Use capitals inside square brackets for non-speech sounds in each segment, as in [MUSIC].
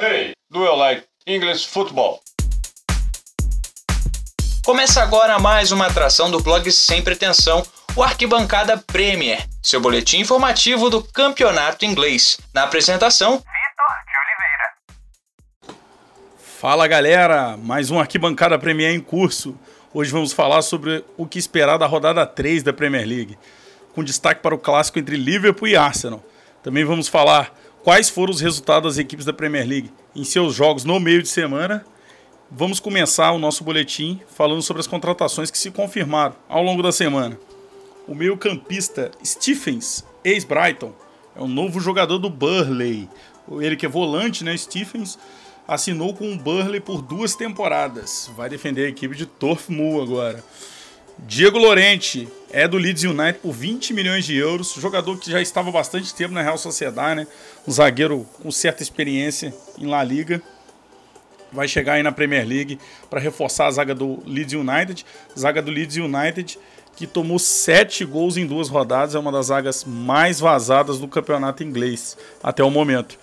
Hey, do you like English football? Começa agora mais uma atração do blog Sem Pretensão, o Arquibancada Premier, seu boletim informativo do campeonato inglês. Na apresentação, Vitor de Oliveira. Fala galera, mais um Arquibancada Premier em curso. Hoje vamos falar sobre o que esperar da rodada 3 da Premier League, com destaque para o clássico entre Liverpool e Arsenal. Também vamos falar quais foram os resultados das equipes da Premier League em seus jogos no meio de semana. Vamos começar o nosso boletim falando sobre as contratações que se confirmaram ao longo da semana. O meio-campista Stephens, ex-Brighton, é um novo jogador do Burley. Ele que é volante, né, Stephens, assinou com o Burley por duas temporadas. Vai defender a equipe de Torf Mu agora. Diego Lorente é do Leeds United por 20 milhões de euros, jogador que já estava bastante tempo na Real Sociedade, né? Um zagueiro com certa experiência em La Liga. Vai chegar aí na Premier League para reforçar a zaga do Leeds United. Zaga do Leeds United que tomou sete gols em duas rodadas, é uma das zagas mais vazadas do campeonato inglês até o momento.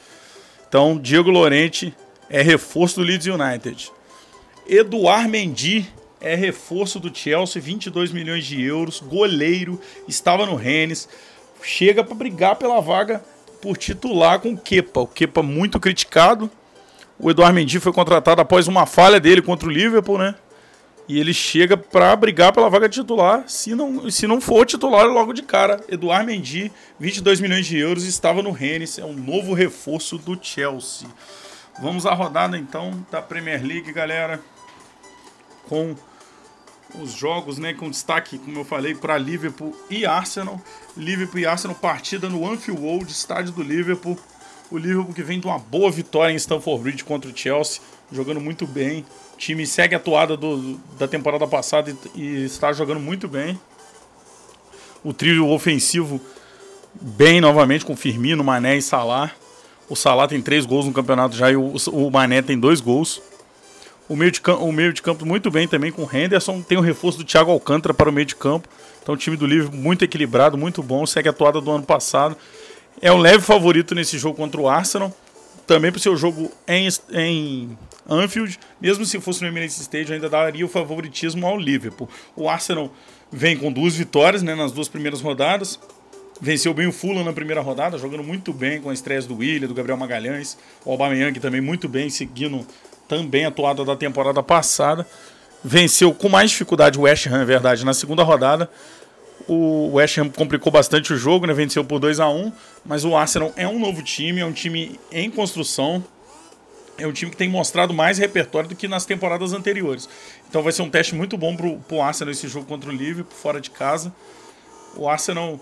Então, Diego Lorente é reforço do Leeds United. Eduard Mendy é reforço do Chelsea, 22 milhões de euros, goleiro, estava no Rennes, chega para brigar pela vaga por titular com o Kepa. O Kepa muito criticado. O Eduardo Mendy foi contratado após uma falha dele contra o Liverpool, né? E ele chega para brigar pela vaga titular. Se não, se não for titular, logo de cara. Eduardo Mendy, 22 milhões de euros, estava no Rennes. É um novo reforço do Chelsea. Vamos à rodada então da Premier League, galera. Com os jogos, né, com destaque, como eu falei, para Liverpool e Arsenal. Liverpool e Arsenal, partida no Anfield Road, estádio do Liverpool. O Liverpool que vem de uma boa vitória em Stamford Bridge contra o Chelsea, jogando muito bem. O time segue a atuada do, da temporada passada e, e está jogando muito bem. O trio ofensivo bem novamente com Firmino, Mané e Salah. O Salah tem três gols no campeonato já e o, o Mané tem dois gols. O meio, de campo, o meio de campo muito bem também com o Henderson. Tem o reforço do Thiago Alcântara para o meio de campo. Então o time do Liverpool muito equilibrado, muito bom. Segue a atuada do ano passado. É um leve favorito nesse jogo contra o Arsenal. Também para o seu jogo em, em Anfield. Mesmo se fosse no Emirates Stadium, ainda daria o favoritismo ao Liverpool. O Arsenal vem com duas vitórias né, nas duas primeiras rodadas. Venceu bem o Fulham na primeira rodada, jogando muito bem com a estreia do Willian, do Gabriel Magalhães. O Aubameyang também muito bem, seguindo também atuada da temporada passada. Venceu com mais dificuldade o West Ham, é verdade, na segunda rodada. O West Ham complicou bastante o jogo, né? venceu por 2 a 1 mas o Arsenal é um novo time, é um time em construção, é um time que tem mostrado mais repertório do que nas temporadas anteriores. Então vai ser um teste muito bom para o Arsenal esse jogo contra o Liverpool, fora de casa. O Arsenal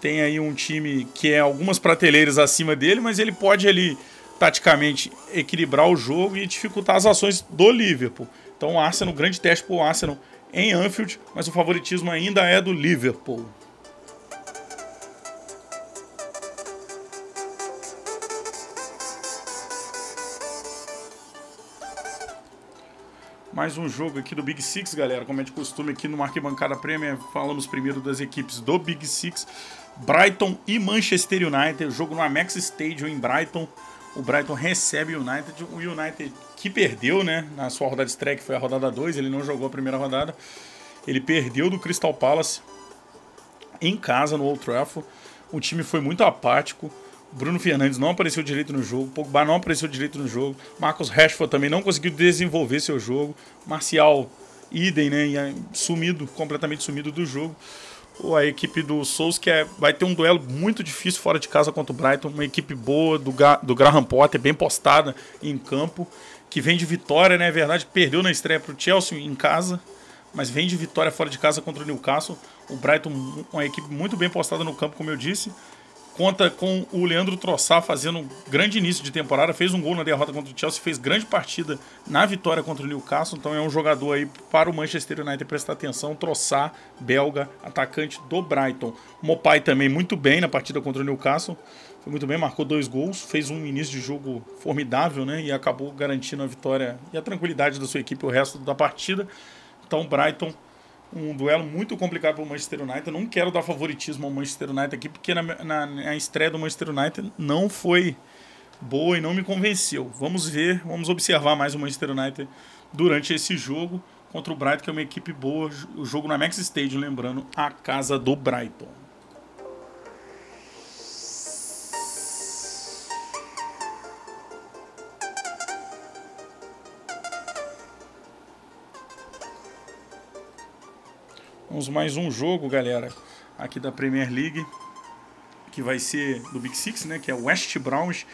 tem aí um time que é algumas prateleiras acima dele, mas ele pode ali taticamente equilibrar o jogo e dificultar as ações do Liverpool. Então o Arsenal, grande teste para o Arsenal em Anfield, mas o favoritismo ainda é do Liverpool. Mais um jogo aqui do Big Six, galera. Como é de costume aqui no Arquibancada Premier, falamos primeiro das equipes do Big Six. Brighton e Manchester United, jogo no Amex Stadium em Brighton o Brighton recebe o United. O United que perdeu, né? Na sua rodada de estreia, que foi a rodada 2, ele não jogou a primeira rodada. Ele perdeu do Crystal Palace em casa no Old Trafford. O time foi muito apático. Bruno Fernandes não apareceu direito no jogo. Pogba não apareceu direito no jogo. Marcos Rashford também não conseguiu desenvolver seu jogo. Marcial, idem, né? Sumido, completamente sumido do jogo a equipe do Souls, que é, vai ter um duelo muito difícil fora de casa contra o Brighton. Uma equipe boa do, do Graham Potter, bem postada em campo, que vem de vitória, né? É verdade, perdeu na estreia para o Chelsea em casa, mas vem de vitória fora de casa contra o Newcastle. O Brighton, uma equipe muito bem postada no campo, como eu disse conta com o Leandro Trossard fazendo um grande início de temporada, fez um gol na derrota contra o Chelsea, fez grande partida na vitória contra o Newcastle, então é um jogador aí para o Manchester United prestar atenção, Trossard, belga, atacante do Brighton. Mopai também muito bem na partida contra o Newcastle, foi muito bem, marcou dois gols, fez um início de jogo formidável, né, e acabou garantindo a vitória e a tranquilidade da sua equipe o resto da partida. Então, Brighton um duelo muito complicado para o Manchester United. Não quero dar favoritismo ao Manchester United aqui, porque na, na, na, estreia do Manchester United não foi boa e não me convenceu. Vamos ver, vamos observar mais o Manchester United durante esse jogo contra o Brighton, que é uma equipe boa. O jogo na Max Stadium, lembrando, a casa do Brighton. Vamos mais um jogo, galera, aqui da Premier League, que vai ser do Big Six, né? Que é West Browns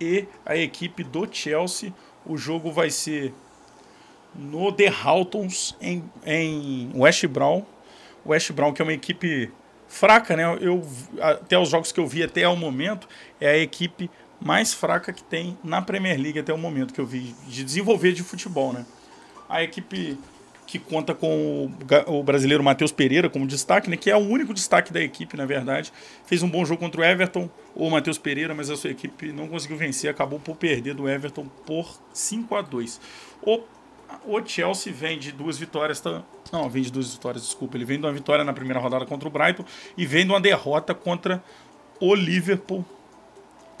e a equipe do Chelsea. O jogo vai ser no The Haltons, em, em West Brown. West Brown, que é uma equipe fraca, né? Eu, até os jogos que eu vi até o momento, é a equipe mais fraca que tem na Premier League até o momento que eu vi de desenvolver de futebol, né? A equipe que conta com o brasileiro Matheus Pereira como destaque, né, que é o único destaque da equipe, na verdade. Fez um bom jogo contra o Everton, o Matheus Pereira, mas a sua equipe não conseguiu vencer, acabou por perder do Everton por 5 a 2 O, o Chelsea vem de duas vitórias, não, vem de duas vitórias, desculpa, ele vem de uma vitória na primeira rodada contra o Brighton e vem de uma derrota contra o Liverpool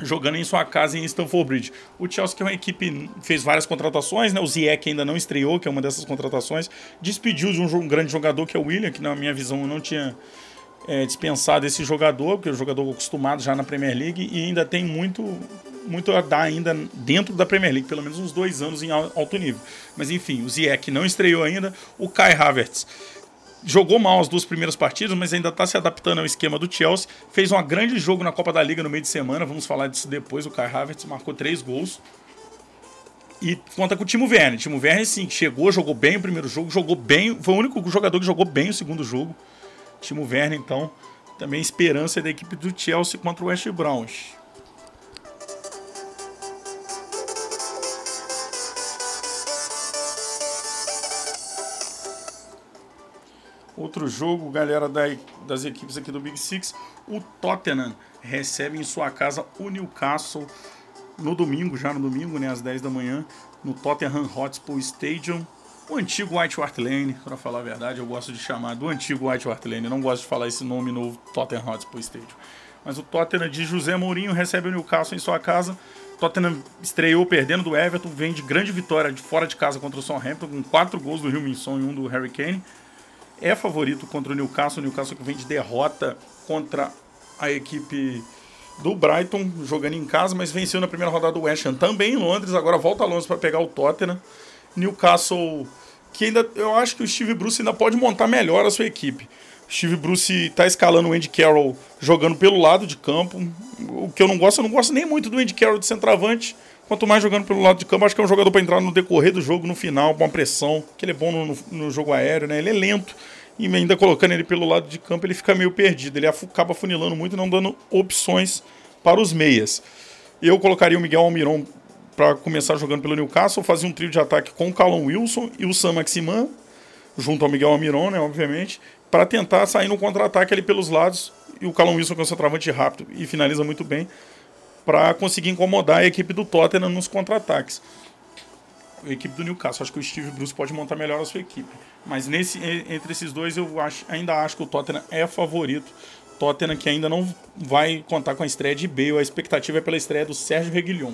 jogando em sua casa em Stamford Bridge. O Chelsea, que é uma equipe, fez várias contratações, né? O Ziyech ainda não estreou, que é uma dessas contratações. Despediu de um, um grande jogador, que é o William, que na minha visão eu não tinha é, dispensado esse jogador, porque é um jogador acostumado já na Premier League e ainda tem muito, muito a dar ainda dentro da Premier League, pelo menos uns dois anos em alto nível. Mas enfim, o Ziyech não estreou ainda. O Kai Havertz jogou mal as duas primeiras partidas, mas ainda está se adaptando ao esquema do Chelsea. Fez um grande jogo na Copa da Liga no meio de semana, vamos falar disso depois. O Kai Havertz marcou três gols. E conta com o Timo Werner. Timo Werner, sim, chegou, jogou bem o primeiro jogo, jogou bem. Foi o único jogador que jogou bem o segundo jogo. Timo Werner, então, também esperança da equipe do Chelsea contra o West Browns. Outro jogo, galera da, das equipes aqui do Big Six, o Tottenham recebe em sua casa o Newcastle no domingo, já no domingo, né, às 10 da manhã, no Tottenham Hotspur Stadium. O antigo White Hart Lane, para falar a verdade, eu gosto de chamar do antigo White Hart Lane, não gosto de falar esse nome novo, Tottenham Hotspur Stadium. Mas o Tottenham de José Mourinho recebe o Newcastle em sua casa. Tottenham estreou perdendo do Everton, vem de grande vitória de fora de casa contra o Southampton, com quatro gols do Rio Minson e um do Harry Kane é favorito contra o Newcastle. O Newcastle que vem de derrota contra a equipe do Brighton, jogando em casa, mas venceu na primeira rodada do West Ham também em Londres. Agora volta a Londres para pegar o Tottenham. Newcastle, que ainda eu acho que o Steve Bruce ainda pode montar melhor a sua equipe. O Steve Bruce está escalando o Andy Carroll jogando pelo lado de campo. O que eu não gosto, eu não gosto nem muito do Andy Carroll de centroavante. Quanto mais jogando pelo lado de campo, acho que é um jogador para entrar no decorrer do jogo, no final, com uma pressão, que ele é bom no, no, jogo aéreo, né? Ele é lento e ainda colocando ele pelo lado de campo, ele fica meio perdido. Ele acaba funilando muito, não dando opções para os meias. Eu colocaria o Miguel Almiron para começar jogando pelo Newcastle, fazia um trio de ataque com o Callum Wilson e o Sam Maximan, junto ao Miguel Almiron, né, obviamente, para tentar sair no contra-ataque ali pelos lados. E o Callum Wilson, que é um centroavante rápido e finaliza muito bem, para conseguir incomodar a equipe do Tottenham nos contra-ataques. A equipe do Newcastle, acho que o Steve Bruce pode montar melhor a sua equipe. Mas nesse, entre esses dois, eu acho, ainda acho que o Tottenham é favorito. Tottenham que ainda não vai contar com a estreia de Bale. A expectativa é pela estreia do Sérgio Reguilhon.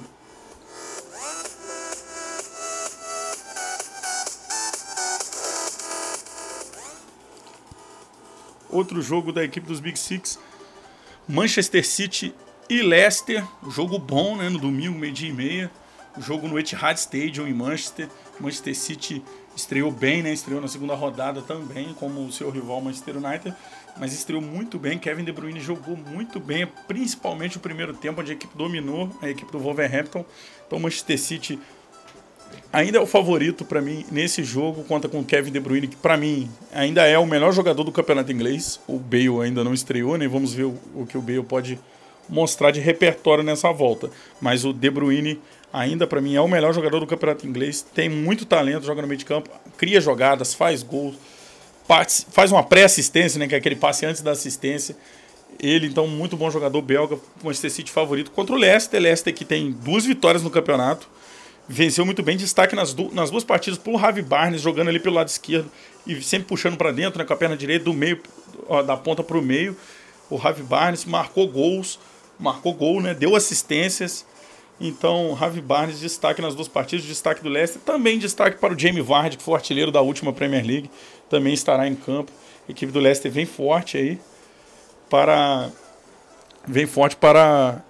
Outro jogo da equipe dos Big Six, Manchester City e Leicester, jogo bom, né? No domingo, meio-dia e meia. Jogo no Etihad Stadium em Manchester. Manchester City estreou bem, né? Estreou na segunda rodada também, como o seu rival Manchester United. Mas estreou muito bem. Kevin De Bruyne jogou muito bem, principalmente o primeiro tempo, onde a equipe dominou, a equipe do Wolverhampton. Então, Manchester City ainda é o favorito para mim nesse jogo, conta com o Kevin De Bruyne, que para mim ainda é o melhor jogador do campeonato inglês. O Bale ainda não estreou, né? Vamos ver o, o que o Bale pode mostrar de repertório nessa volta. Mas o De Bruyne ainda para mim é o melhor jogador do campeonato inglês, tem muito talento, joga no meio de campo, cria jogadas, faz gols, faz uma pré-assistência, né, que é aquele passe antes da assistência. Ele, então, muito bom jogador belga, Manchester City favorito contra o Leicester. Leicester que tem duas vitórias no campeonato, venceu muito bem, destaque nas, du nas duas partidas por Javi Barnes, jogando ali pelo lado esquerdo e sempre puxando para dentro, né, com a perna direita, do meio, ó, da ponta para o meio. O Javi Barnes marcou gols, marcou gol, né? Deu assistências. Então, Javi Barnes, destaque nas duas partidas, destaque do Leicester. Também destaque para o Jamie Vardy, que foi artilheiro da última Premier League. Também estará em campo. A equipe do Leicester vem forte aí para vem forte para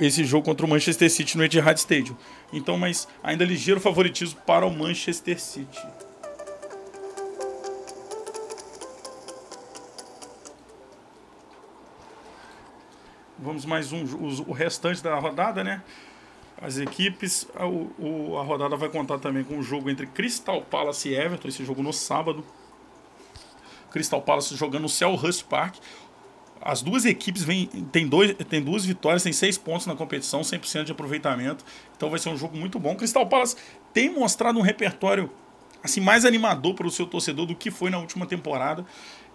esse jogo contra o Manchester City no Etihad Stadium. Então, mas ainda ligeiro favoritismo para o Manchester City. Vamos mais um, o restante da rodada, né? As equipes, a, o, a rodada vai contar também com o jogo entre Crystal Palace e Everton, esse jogo no sábado. Crystal Palace jogando no Selhurst Park. As duas equipes vêm, tem, dois, tem duas vitórias, tem seis pontos na competição, 100% de aproveitamento. Então vai ser um jogo muito bom. Crystal Palace tem mostrado um repertório assim mais animador para o seu torcedor do que foi na última temporada,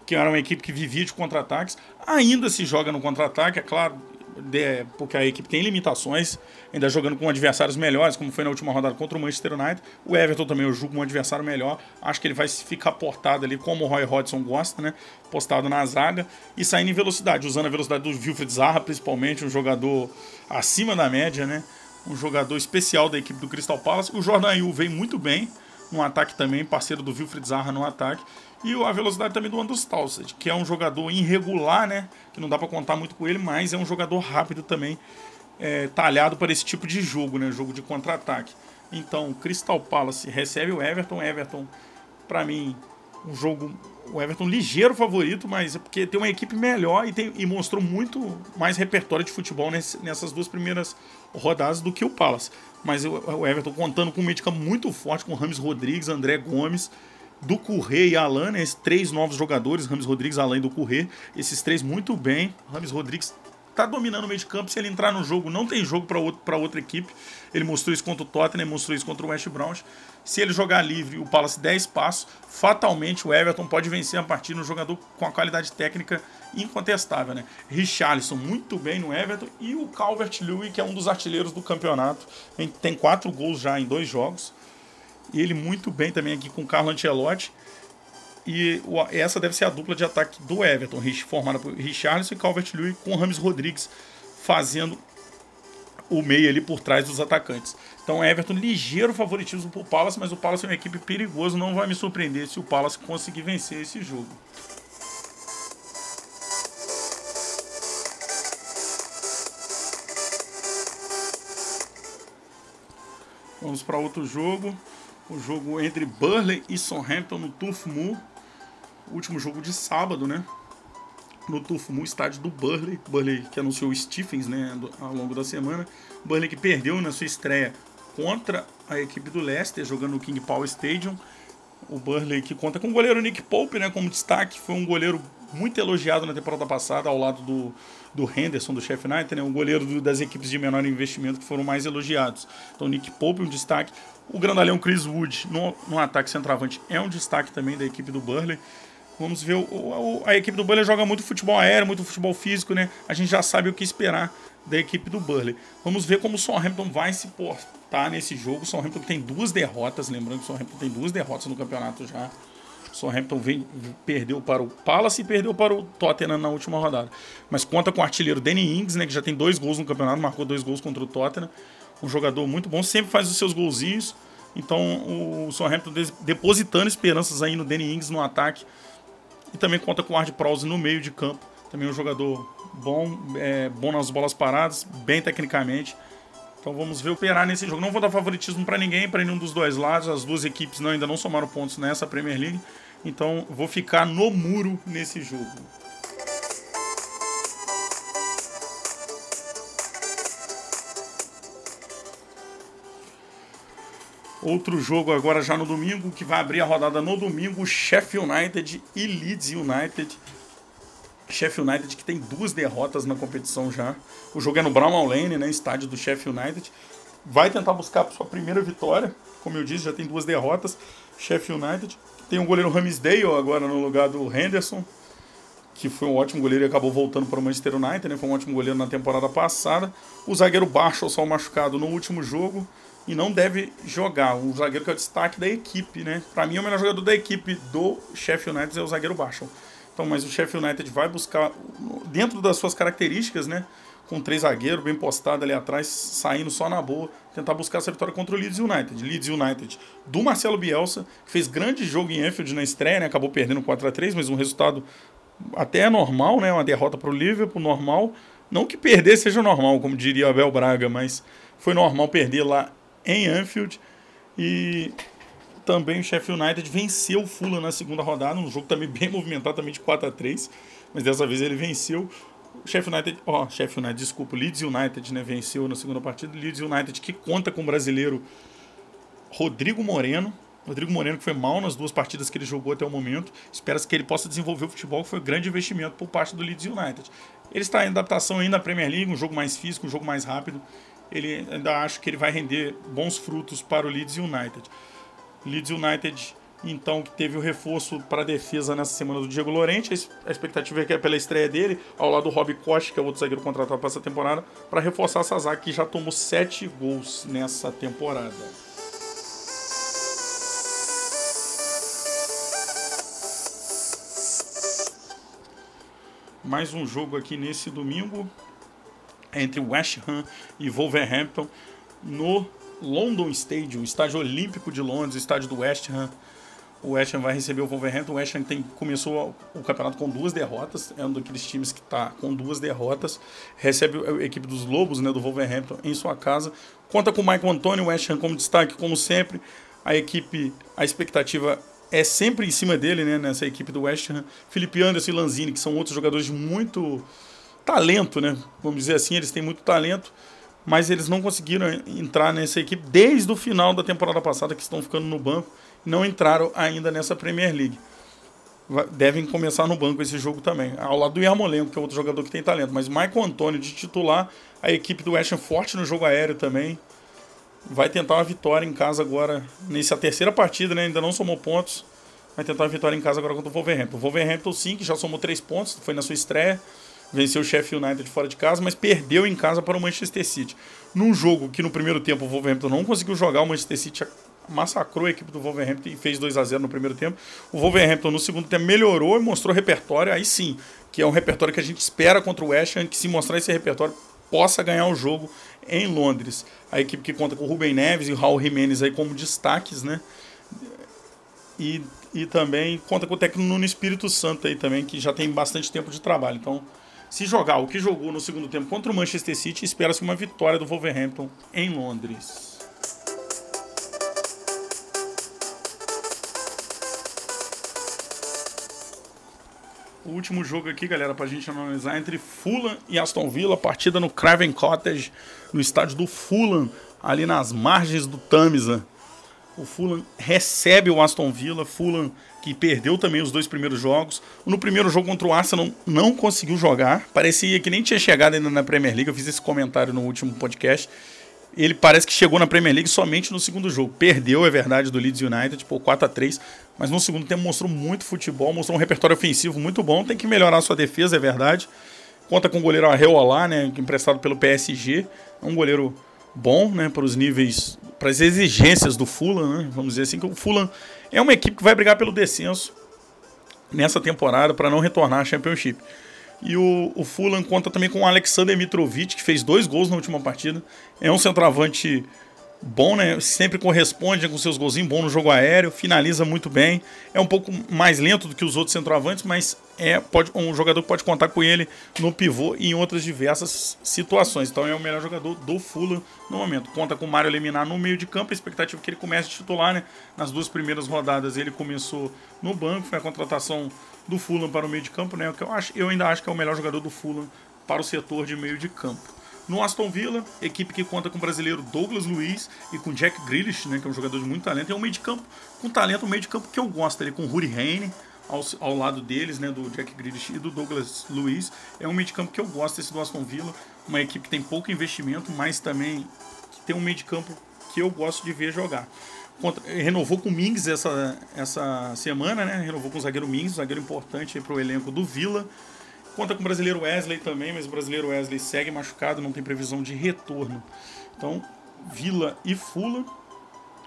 que era uma equipe que vivia de contra-ataques. Ainda se joga no contra-ataque, é claro, de, porque a equipe tem limitações, ainda jogando com adversários melhores, como foi na última rodada contra o Manchester United. O Everton também eu julgo um adversário melhor. Acho que ele vai ficar portado ali, como o Roy Hodgson gosta, né? Postado na zaga e saindo em velocidade, usando a velocidade do Wilfried Zaha, principalmente, um jogador acima da média, né? Um jogador especial da equipe do Crystal Palace. O Jordan Ayew vem muito bem no ataque também, parceiro do Wilfried Zaha no ataque. E a velocidade também do Andros Townsend, que é um jogador irregular, né? Que não dá para contar muito com ele, mas é um jogador rápido também, é, talhado para esse tipo de jogo, né? Jogo de contra-ataque. Então, Crystal Palace recebe o Everton. Everton, para mim, um jogo. O Everton ligeiro favorito, mas é porque tem uma equipe melhor e, tem, e mostrou muito mais repertório de futebol nesse, nessas duas primeiras rodadas do que o Palace. Mas o, o Everton contando com um meio muito forte, com Rames Rodrigues, André Gomes do Currê e Alan, né, esses três novos jogadores, Rames Rodrigues, Alan e do Currê, esses três muito bem. Rames Rodrigues tá dominando o meio de campo, se ele entrar no jogo, não tem jogo para outro, outra equipe. Ele mostrou isso contra o Tottenham, mostrou isso contra o West Browns. Se ele jogar livre o Palace 10 passos, fatalmente o Everton pode vencer a partida no jogador com a qualidade técnica incontestável, né? Richarlison muito bem no Everton e o Calvert-Lewin, que é um dos artilheiros do campeonato, tem quatro gols já em dois jogos. Ele muito bem também aqui com o Carlo Ancelotti. E essa deve ser a dupla de ataque do Everton, formada por Richarlison e Calvert-Lewin com Rames Rodrigues fazendo o meio ali por trás dos atacantes. Então Everton ligeiro favoritismo para o Palace, mas o Palace é uma equipe perigosa, não vai me surpreender se o Palace conseguir vencer esse jogo. Vamos para outro jogo o jogo entre Burley e Southampton no Turf Moor. Último jogo de sábado, né? No Turf Moor, estádio do Burley. Burley que anunciou o Stephens né, ao longo da semana. Burley que perdeu na sua estreia contra a equipe do Leicester, jogando no King Power Stadium. O Burley que conta com o goleiro Nick Pope né, como destaque. Foi um goleiro muito elogiado na temporada passada, ao lado do, do Henderson, do Chef United, né, um goleiro do, das equipes de menor investimento que foram mais elogiados. Então, Nick Pope, um destaque. O grandalhão Chris Wood no, no ataque centroavante é um destaque também da equipe do Burley. Vamos ver, o, o, a equipe do Burley joga muito futebol aéreo, muito futebol físico, né? A gente já sabe o que esperar da equipe do Burley. Vamos ver como o Southampton vai se portar nesse jogo. O Southampton tem duas derrotas, lembrando que o Southampton tem duas derrotas no campeonato já. O Southampton vem, perdeu para o Palace e perdeu para o Tottenham na última rodada. Mas conta com o artilheiro Danny Ings, né, que já tem dois gols no campeonato, marcou dois gols contra o Tottenham um jogador muito bom, sempre faz os seus golzinhos. Então o Southampton depositando esperanças aí no Danny Ings no ataque. E também conta com o Ard Prowse no meio de campo. Também um jogador bom, é, bom nas bolas paradas, bem tecnicamente. Então vamos ver operar nesse jogo. Não vou dar favoritismo para ninguém, para nenhum dos dois lados. As duas equipes não, ainda não somaram pontos nessa Premier League. Então vou ficar no muro nesse jogo. Outro jogo agora já no domingo, que vai abrir a rodada no domingo, Sheffield United e Leeds United. Sheffield United que tem duas derrotas na competição já. O jogo é no Brown Lane, né, estádio do Sheffield United. Vai tentar buscar sua primeira vitória, como eu disse, já tem duas derrotas. Sheffield United tem o goleiro Ramsdale agora no lugar do Henderson, que foi um ótimo goleiro e acabou voltando para o Manchester United, né? Foi um ótimo goleiro na temporada passada. O zagueiro Marshall só machucado no último jogo e não deve jogar. Um zagueiro que é o destaque da equipe, né? Para mim, o melhor jogador da equipe do Sheffield United é o zagueiro Marshall. Então, mas o Sheffield United vai buscar, dentro das suas características, né? com três zagueiros, bem postado ali atrás, saindo só na boa, tentar buscar essa vitória contra o Leeds United. Leeds United do Marcelo Bielsa, que fez grande jogo em Anfield na estreia, né? acabou perdendo 4 a 3 mas um resultado até normal, né? uma derrota para o Liverpool, normal. Não que perder seja normal, como diria Abel Braga, mas foi normal perder lá em Anfield. E também o Sheffield United venceu o Fulham na segunda rodada, um jogo também [LAUGHS] bem movimentado, também de 4 a 3 mas dessa vez ele venceu. O Sheffield United, ó, oh, Sheffield United, desculpa, o Leeds United, né, venceu na segunda partida. Leeds United que conta com o brasileiro Rodrigo Moreno. Rodrigo Moreno que foi mal nas duas partidas que ele jogou até o momento. Espera-se que ele possa desenvolver o futebol, que foi um grande investimento por parte do Leeds United. Ele está em adaptação ainda à Premier League, um jogo mais físico, um jogo mais rápido. Ele ainda acho que ele vai render bons frutos para o Leeds United. Leeds United, então, que teve o reforço para a defesa nessa semana do Diego Lorente. A expectativa é que é pela estreia dele, ao lado do Rob Costa, que é outro zagueiro contratado para essa temporada, para reforçar essa zaga que já tomou sete gols nessa temporada. Mais um jogo aqui nesse domingo entre West Ham e Wolverhampton no London Stadium, estádio olímpico de Londres, estádio do West Ham. O West Ham vai receber o Wolverhampton. O West Ham tem, começou o campeonato com duas derrotas. É um daqueles times que está com duas derrotas. Recebe a equipe dos Lobos, né, do Wolverhampton, em sua casa. Conta com o Michael Antônio, o West Ham como destaque, como sempre. A equipe, a expectativa é sempre em cima dele, né, nessa equipe do West Ham. Felipe Anderson e Lanzini, que são outros jogadores muito talento, né? Vamos dizer assim, eles têm muito talento mas eles não conseguiram entrar nessa equipe desde o final da temporada passada, que estão ficando no banco, não entraram ainda nessa Premier League. Devem começar no banco esse jogo também, ao lado do Yarmolenko, que é outro jogador que tem talento. Mas Michael Antônio de titular, a equipe do West Ham forte no jogo aéreo também. Vai tentar uma vitória em casa agora, nessa terceira partida, né? ainda não somou pontos. Vai tentar uma vitória em casa agora contra o Wolverhampton. O Wolverhampton sim, que já somou três pontos, foi na sua estreia venceu o Sheffield United fora de casa, mas perdeu em casa para o Manchester City. Num jogo que no primeiro tempo o Wolverhampton não conseguiu jogar, o Manchester City massacrou a equipe do Wolverhampton e fez 2 a 0 no primeiro tempo. O Wolverhampton no segundo tempo melhorou e mostrou repertório, aí sim, que é um repertório que a gente espera contra o West Ham, que se mostrar esse repertório possa ganhar o jogo em Londres. A equipe que conta com o Rubem Neves e o Raul Jimenez aí como destaques, né? E, e também conta com o técnico Nuno Espírito Santo aí também, que já tem bastante tempo de trabalho. Então, se jogar o que jogou no segundo tempo contra o Manchester City, espera-se uma vitória do Wolverhampton em Londres. O último jogo aqui, galera, para a gente analisar entre Fulham e Aston Villa, partida no Craven Cottage, no estádio do Fulham, ali nas margens do Tamisa. O Fulham recebe o Aston Villa, Fulham que perdeu também os dois primeiros jogos. No primeiro jogo contra o Arsenal não conseguiu jogar, parecia que nem tinha chegado ainda na Premier League. Eu fiz esse comentário no último podcast. Ele parece que chegou na Premier League somente no segundo jogo. Perdeu, é verdade, do Leeds United, por 4 a 3 mas no segundo tempo mostrou muito futebol, mostrou um repertório ofensivo muito bom. Tem que melhorar a sua defesa, é verdade. Conta com o goleiro Arreolá, né, emprestado pelo PSG. É um goleiro bom, né, para os níveis, para as exigências do Fulham, né, vamos dizer assim, que o Fulham é uma equipe que vai brigar pelo descenso nessa temporada para não retornar à Championship. E o, o Fulham conta também com o Alexander Mitrovic, que fez dois gols na última partida. É um centroavante bom, né? Sempre corresponde com seus golzinhos, bom no jogo aéreo, finaliza muito bem. É um pouco mais lento do que os outros centroavantes, mas é pode, um jogador pode contar com ele no pivô e em outras diversas situações. Então é o melhor jogador do Fulham no momento. Conta com o Mário Leminar no meio de campo, a expectativa é que ele comece a titular, né? Nas duas primeiras rodadas ele começou no banco, foi a contratação do Fulham para o meio de campo, né? O que eu acho, eu ainda acho que é o melhor jogador do Fulham para o setor de meio de campo. No Aston Villa, equipe que conta com o brasileiro Douglas Luiz e com Jack Grealish, né, que é um jogador de muito talento. É um meio de campo com talento, um meio de campo que eu gosto. Ele com Ruri Heine ao, ao lado deles, né, do Jack Grealish e do Douglas Luiz. É um meio de campo que eu gosto esse do Aston Villa. Uma equipe que tem pouco investimento, mas também que tem um meio de campo que eu gosto de ver jogar. Contra, renovou com o Mings essa, essa semana, né? Renovou com o zagueiro Mings, zagueiro importante para o elenco do Villa. Conta com o brasileiro Wesley também, mas o brasileiro Wesley segue machucado, não tem previsão de retorno. Então, Vila e Fula.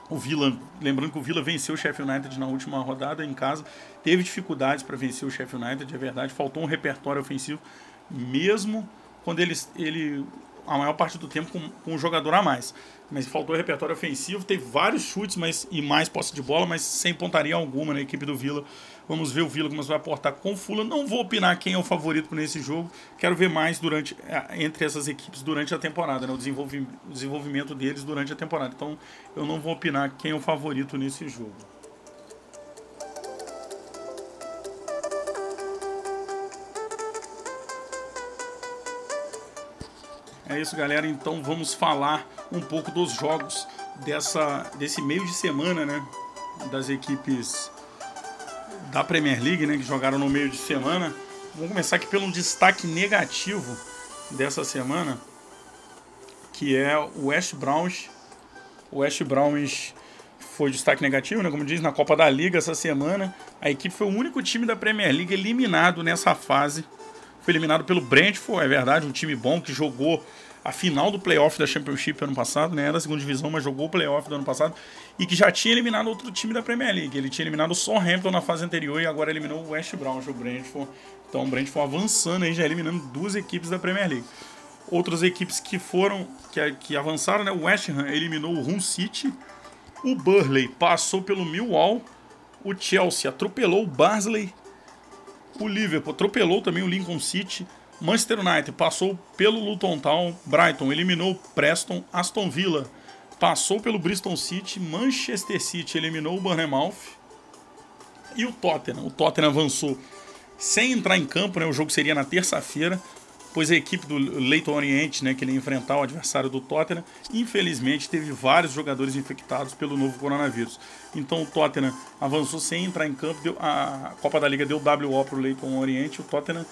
O Vila, lembrando que o Vila venceu o Sheffield United na última rodada em casa, teve dificuldades para vencer o Sheffield United, é verdade, faltou um repertório ofensivo, mesmo quando ele, ele a maior parte do tempo com, com um jogador a mais. Mas faltou repertório ofensivo, teve vários chutes mas, e mais posse de bola, mas sem pontaria alguma na equipe do Vila. Vamos ver o Vila como vai aportar com o Fula. Não vou opinar quem é o favorito nesse jogo. Quero ver mais durante é, entre essas equipes durante a temporada, né? o, o desenvolvimento deles durante a temporada. Então eu não vou opinar quem é o favorito nesse jogo. É isso, galera. Então vamos falar um pouco dos jogos dessa, desse meio de semana, né? Das equipes da Premier League, né? Que jogaram no meio de semana. Vamos começar aqui pelo destaque negativo dessa semana, que é o West Browns. O West Browns foi destaque negativo, né? Como diz, na Copa da Liga essa semana. A equipe foi o único time da Premier League eliminado nessa fase foi eliminado pelo Brentford, é verdade, um time bom que jogou a final do playoff da Championship ano passado, né? Era da segunda divisão, mas jogou o playoff do ano passado e que já tinha eliminado outro time da Premier League. Ele tinha eliminado o Southampton na fase anterior e agora eliminou o West Brom, o Brentford. Então o Brentford avançando aí, já eliminando duas equipes da Premier League. Outras equipes que foram, que, que avançaram, né? O West Ham eliminou o Hull City, o Burley passou pelo Millwall, o Chelsea atropelou o Barnsley o Liverpool atropelou também o Lincoln City. Manchester United passou pelo Luton Town. Brighton eliminou Preston. Aston Villa passou pelo Bristol City. Manchester City eliminou o Bournemouth. E o Tottenham. O Tottenham avançou sem entrar em campo, né? O jogo seria na terça-feira pois a equipe do Leighton Oriente, né, que ele ia enfrentar o adversário do Tottenham, infelizmente teve vários jogadores infectados pelo novo coronavírus. Então o Tottenham avançou sem entrar em campo, deu, a Copa da Liga deu WO para o Leighton Oriente, o Tottenham,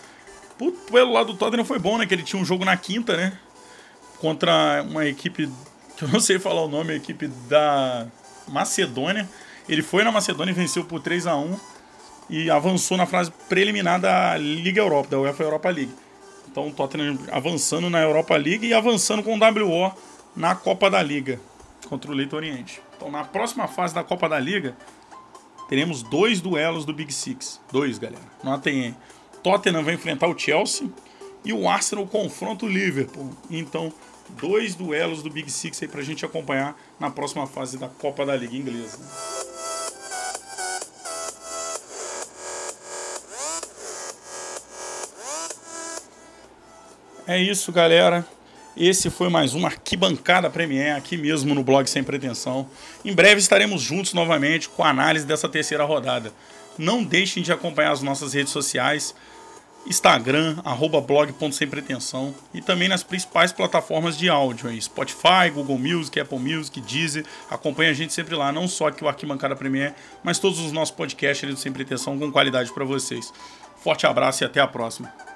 pelo lado do Tottenham foi bom, né, que ele tinha um jogo na quinta, né, contra uma equipe, que eu não sei falar o nome, a equipe da Macedônia, ele foi na Macedônia e venceu por 3 a 1 e avançou na fase preliminar da Liga Europa, da UEFA Europa League. Então o Tottenham avançando na Europa League e avançando com o WO na Copa da Liga contra o Leito Oriente. Então na próxima fase da Copa da Liga teremos dois duelos do Big Six. Dois, galera. Notem aí. Tottenham vai enfrentar o Chelsea e o Arsenal confronta o Liverpool. Então, dois duelos do Big Six aí pra gente acompanhar na próxima fase da Copa da Liga Inglesa. É isso, galera. Esse foi mais uma arquibancada Premier, aqui mesmo no blog Sem Pretensão. Em breve estaremos juntos novamente com a análise dessa terceira rodada. Não deixem de acompanhar as nossas redes sociais, Instagram, arroba blog.sempretensão e também nas principais plataformas de áudio, Spotify, Google Music, Apple Music, Deezer. Acompanhe a gente sempre lá, não só aqui o Arquibancada Premier, mas todos os nossos podcasts ali do Sem Pretensão com qualidade para vocês. Forte abraço e até a próxima.